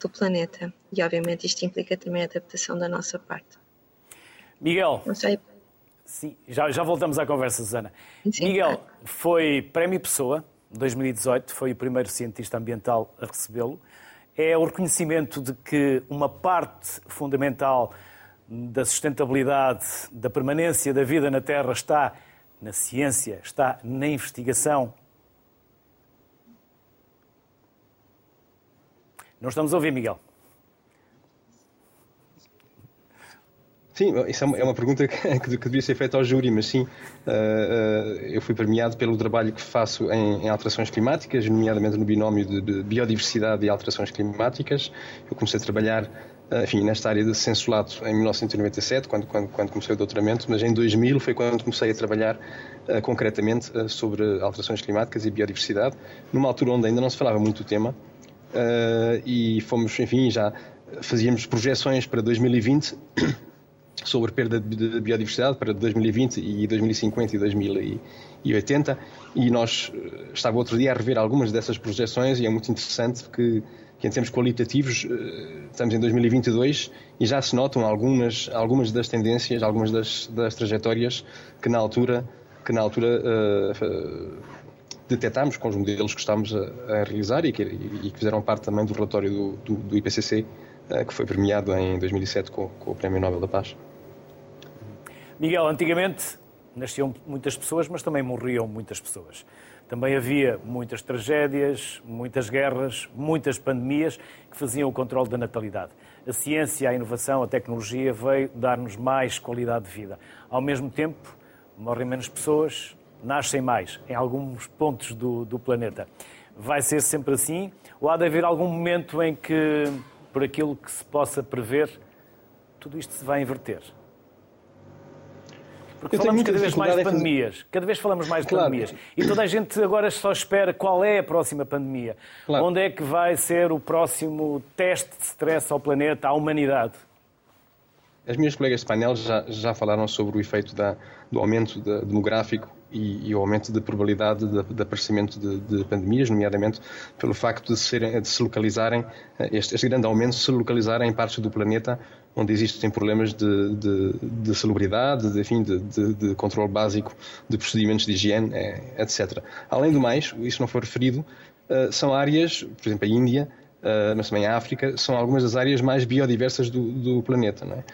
do planeta. E, obviamente, isto implica também a adaptação da nossa parte. Miguel. Não sei Sim, já, já voltamos à conversa, Susana. Sim. Miguel foi Prémio Pessoa, 2018, foi o primeiro cientista ambiental a recebê-lo. É o reconhecimento de que uma parte fundamental da sustentabilidade, da permanência da vida na Terra está na ciência, está na investigação. Não estamos a ouvir, Miguel. Sim, isso é uma, é pergunta que, devia ser feita ao júri, mas sim, uh, uh, eu fui premiado pelo trabalho que faço em, alterações climáticas, nomeadamente no binómio de, de, biodiversidade e alterações climáticas. Eu comecei a trabalhar enfim, nesta área de censulato em 1997, quando, quando, quando comecei o doutoramento, mas em 2000 foi quando comecei a trabalhar concretamente sobre alterações climáticas e biodiversidade, numa altura onde ainda não se falava muito do tema, e fomos, enfim, já fazíamos projeções para 2020 sobre perda de biodiversidade para 2020 e 2050 e 2080 e nós estava outro dia a rever algumas dessas projeções e é muito interessante que que em termos qualitativos eh, estamos em 2022 e já se notam algumas, algumas das tendências, algumas das, das trajetórias que na altura, que na altura uh, detectámos com os modelos que estamos a, a realizar e que, e que, fizeram parte também do relatório do, do, do IPCC, que foi premiado em 2007 com, com o Prémio Nobel da Paz. Miguel, antigamente nasciam muitas pessoas, mas também morriam muitas pessoas. Também havia muitas tragédias, muitas guerras, muitas pandemias que faziam o controle da natalidade. A ciência, a inovação, a tecnologia veio dar-nos mais qualidade de vida. Ao mesmo tempo, morrem menos pessoas, nascem mais em alguns pontos do, do planeta. Vai ser sempre assim? Ou há de haver algum momento em que, por aquilo que se possa prever, tudo isto se vai inverter? Porque falamos cada vez mais de pandemias. Cada vez falamos mais de claro. pandemias. E toda a gente agora só espera qual é a próxima pandemia. Claro. Onde é que vai ser o próximo teste de stress ao planeta, à humanidade? As minhas colegas de painel já, já falaram sobre o efeito da, do aumento da, demográfico e, e, o aumento da probabilidade de, de aparecimento de, de, pandemias, nomeadamente pelo facto de, serem, de se localizarem, este, este grande aumento se localizarem em partes do planeta onde existem problemas de, de, de celebridade, de, enfim, de, de, de, controle básico de procedimentos de higiene, é, etc. Além do mais, isso não foi referido, uh, são áreas, por exemplo, a Índia, mas também a África, são algumas das áreas mais biodiversas do, do planeta. Não é?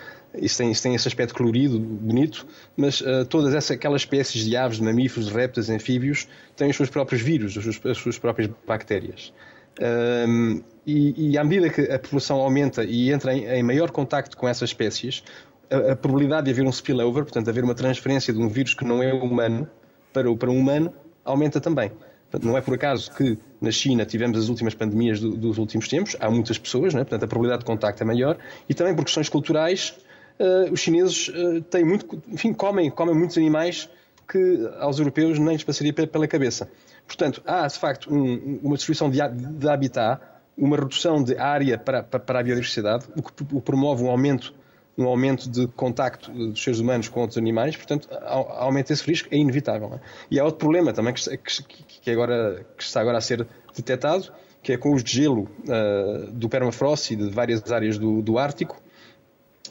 Isso tem, isso tem esse aspecto colorido, bonito, mas uh, todas essas, aquelas espécies de aves, de mamíferos, de répteis, anfíbios, têm os seus próprios vírus, as suas, as suas próprias bactérias. Um, e, e, à medida que a população aumenta e entra em, em maior contacto com essas espécies, a, a, probabilidade de haver um spillover, portanto, haver uma transferência de um vírus que não é humano para, para um humano, aumenta também. Portanto, não é por acaso que na China tivemos as últimas pandemias do, dos últimos tempos, há muitas pessoas, né? portanto a probabilidade de contacto é maior, e também por questões culturais, uh, os chineses uh, têm muito, enfim, comem, comem muitos animais que aos europeus nem lhes passaria pela cabeça. Portanto, há de facto um, uma destruição de, de habitat, uma redução de área para, para, para, a biodiversidade, o que promove um aumento, um aumento de contacto dos seres humanos com outros animais, portanto, aumenta esse risco, é inevitável. É? E há outro problema também que, que, que, agora, que está agora a ser detectado, que é com os de gelo uh, do permafrost e de várias áreas do, do Ártico,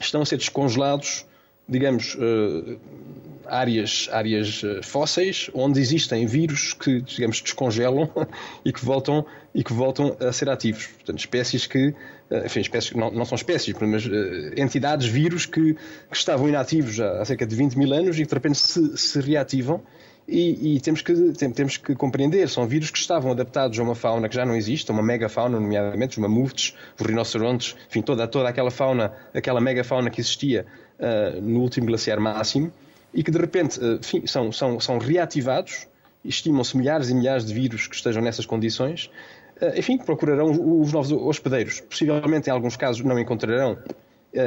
estão a ser descongelados digamos, uh, áreas, áreas eh, fósseis onde existem vírus que, digamos, descongelam e que voltam, e que voltam a ser ativos. Portanto, espécies que, uh, enfim, espécies, não, não são espécies, mas entidades, vírus que, que, estavam inativos há, há cerca de 20 mil anos e que de repente se, se reativam e, e, temos, que, temos que compreender, são vírus que estavam adaptados a uma fauna que já não existe, uma megafauna, nomeadamente os mamutes, os rinocerontes, enfim, toda, toda aquela fauna, aquela megafauna que existia uh, no último glaciar máximo, e que de repente uh, enfim, são, são, são reativados, estimam-se milhares e milhares de vírus que estejam nessas condições, uh, enfim, procurarão os novos hospedeiros. Possivelmente, em alguns casos, não encontrarão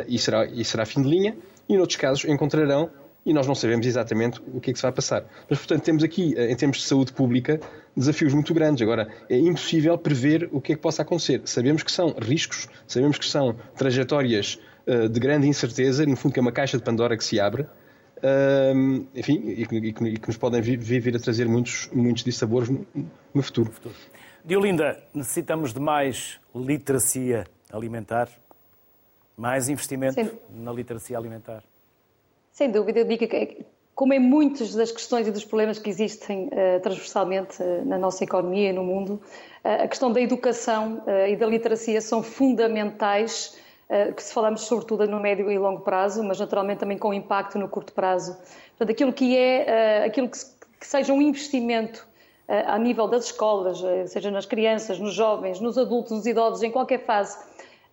e, será, e será fim de linha, e em outros casos encontrarão e nós não sabemos exatamente o que é que se vai passar. Mas, portanto, temos aqui, eh, em termos de saúde pública, desafios muito grandes. Agora, é impossível prever o que é que possa acontecer. Sabemos que são riscos, sabemos que são trajetórias uh, de grande incerteza, no fundo, que é uma caixa de Pandora que se abre. Uh, enfim, e que, e, que, e que, nos podem vir, vir, a trazer muitos, muitos dissabores no, no futuro. No futuro. Diolinda, necessitamos de mais literacia alimentar? Mais investimento Sim. na literacia alimentar? Sem dúvida, eu digo que, como em muitas das questões e dos problemas que existem uh, transversalmente uh, na nossa economia e no mundo, uh, a questão da educação e da literacia são fundamentais, que se falamos sobretudo no médio e longo prazo, mas naturalmente também com impacto no curto prazo. Portanto, aquilo que é, aquilo que, que seja um investimento a nível das escolas, seja nas crianças, nos jovens, nos adultos, nos idosos, em qualquer fase,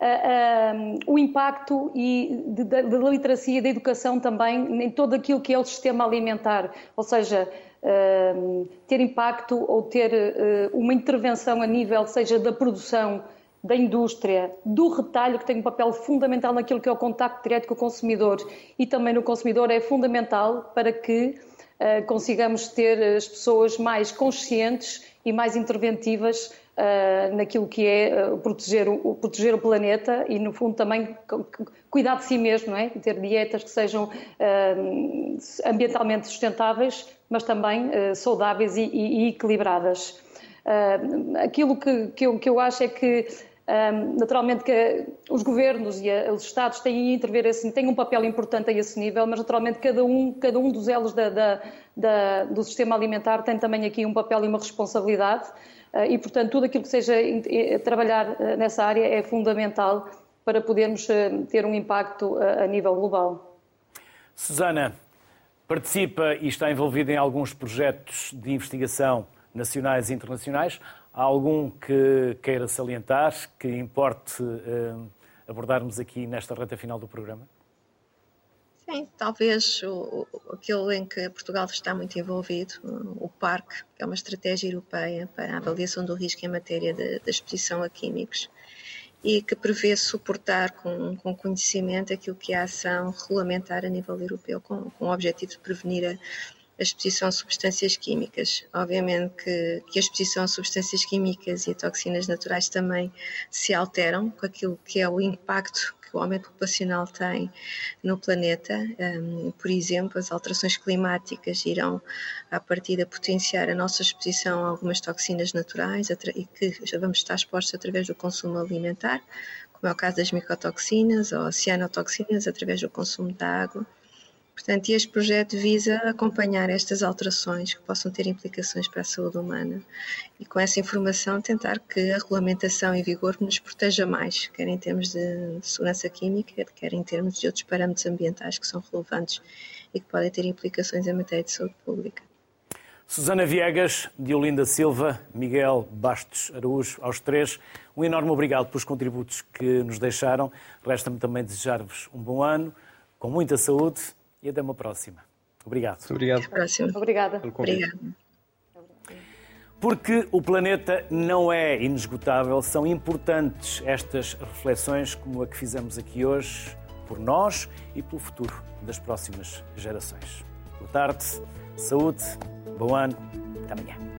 uh, o impacto e da literacia da educação também em todo aquilo que é o sistema alimentar, ou seja, uh, ter impacto ou ter uh, uma intervenção a nível, seja da produção da indústria, do retalho, que tem um papel fundamental naquilo que é o contacto direto com o consumidor. E também no consumidor, é fundamental para que uh, consigamos ter as pessoas mais conscientes e mais interventivas uh, naquilo que é uh, proteger, o, proteger o planeta e, no fundo, também cuidar de si mesmo, não é? ter dietas que sejam ambientalmente sustentáveis, mas também saudáveis e, e, e equilibradas. aquilo que, que, eu, que eu acho é que naturalmente que os governos e os Estados têm intervir assim, têm um papel importante a esse nível, mas naturalmente cada um, cada um dos elos da, da, da, do sistema alimentar tem também aqui um papel e uma responsabilidade e, portanto, tudo aquilo que seja trabalhar uh, nessa área é fundamental para podermos uh, ter um impacto a nível global. Susana, participa e está envolvida em alguns projetos de investigação nacionais e internacionais. Há algum que queira salientar, que importe abordarmos aqui nesta reta final do programa? Sim, talvez o, aquilo em que Portugal está muito envolvido, o PARC, que é uma estratégia europeia para a avaliação do risco em matéria da exposição a químicos e que prevê suportar com, com conhecimento aquilo que é a ação regulamentar a nível europeu, com, com o objetivo de prevenir a, a exposição a substâncias químicas. Obviamente que, que, a exposição a substâncias químicas e a toxinas naturais também se alteram com aquilo que é o impacto que o aumento populacional tem no planeta. Um, por exemplo, as alterações climáticas irão, a partir de potenciar a nossa exposição a algumas toxinas naturais e que já vamos estar expostos através do consumo alimentar, como é o caso das micotoxinas ou cianotoxinas, através do consumo da água Portanto, este projeto visa acompanhar estas alterações que possam ter implicações para a saúde humana e, com essa informação, tentar que a regulamentação em vigor nos proteja mais, quer em termos de segurança química, quer em termos de outros parâmetros ambientais que são relevantes e que podem ter implicações em matéria de saúde pública. Susana Viegas, Diolinda Silva, Miguel Bastos Araújo, aos três, um enorme obrigado pelos contributos que nos deixaram. Resta-me também desejar-vos um bom ano, com muita saúde e até uma próxima. Obrigado. Muito obrigado. Até próxima. Obrigada. Obrigada. Porque o planeta não é inesgotável, são importantes estas reflexões como a que fizemos aqui hoje, por nós e pelo futuro das próximas gerações. Boa tarde, saúde, bom ano, até amanhã.